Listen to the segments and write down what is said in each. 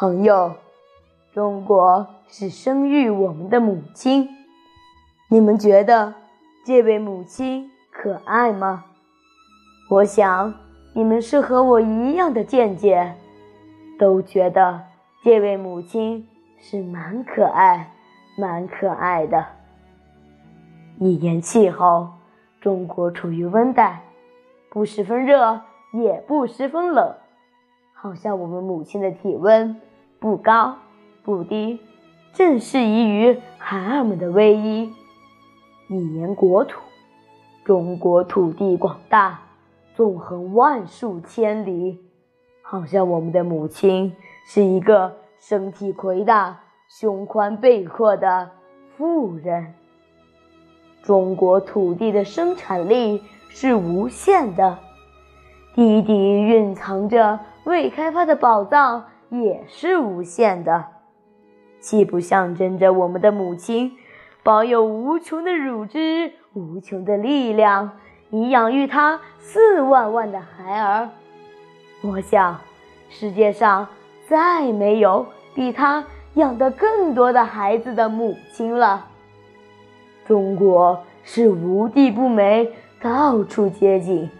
朋友，中国是生育我们的母亲。你们觉得这位母亲可爱吗？我想你们是和我一样的见解，都觉得这位母亲是蛮可爱、蛮可爱的。一言气候，中国处于温带，不十分热，也不十分冷。好像我们母亲的体温不高不低，正适宜于孩儿们的偎依。一言国土，中国土地广大，纵横万数千里。好像我们的母亲是一个身体魁大、胸宽背阔的妇人。中国土地的生产力是无限的，地底蕴藏着。未开发的宝藏也是无限的，既不象征着我们的母亲保有无穷的乳汁、无穷的力量，以养育她四万万的孩儿。我想，世界上再没有比她养得更多的孩子的母亲了。中国是无地不美，到处皆景，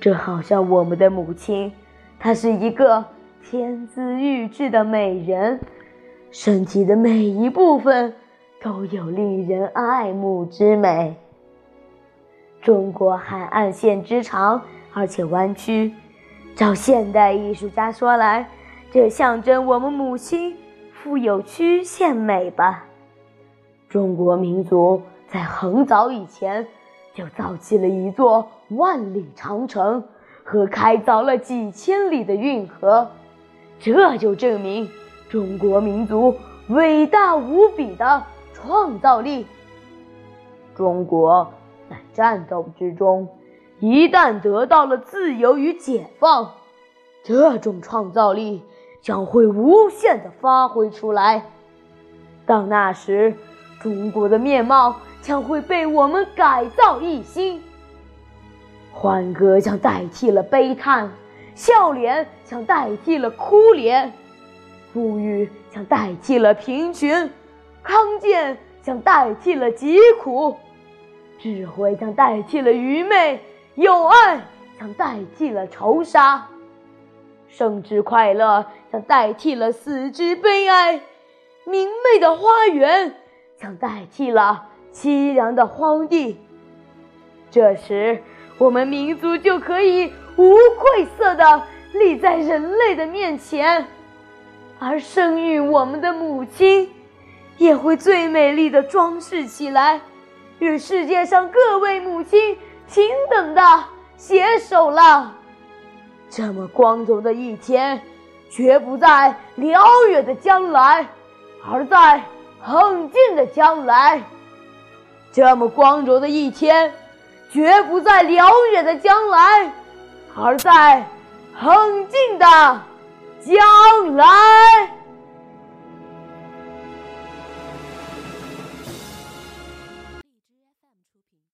这好像我们的母亲。她是一个天资玉质的美人，身体的每一部分都有令人爱慕之美。中国海岸线之长，而且弯曲，照现代艺术家说来，这象征我们母亲富有曲线美吧。中国民族在很早以前就造起了一座万里长城。和开凿了几千里的运河，这就证明中国民族伟大无比的创造力。中国在战斗之中，一旦得到了自由与解放，这种创造力将会无限的发挥出来。到那时，中国的面貌将会被我们改造一新。欢歌将代替了悲叹，笑脸将代替了哭脸，富裕将代替了贫穷，康健将代替了疾苦，智慧将代替了愚昧，友爱将代替了仇杀，生之快乐将代替了死之悲哀，明媚的花园将代替了凄凉的荒地。这时。我们民族就可以无愧色地立在人类的面前，而生育我们的母亲也会最美丽的装饰起来，与世界上各位母亲平等的携手了。这么光荣的一天，绝不在辽远的将来，而在很近的将来。这么光荣的一天。绝不在辽远的将来，而在很近的将来。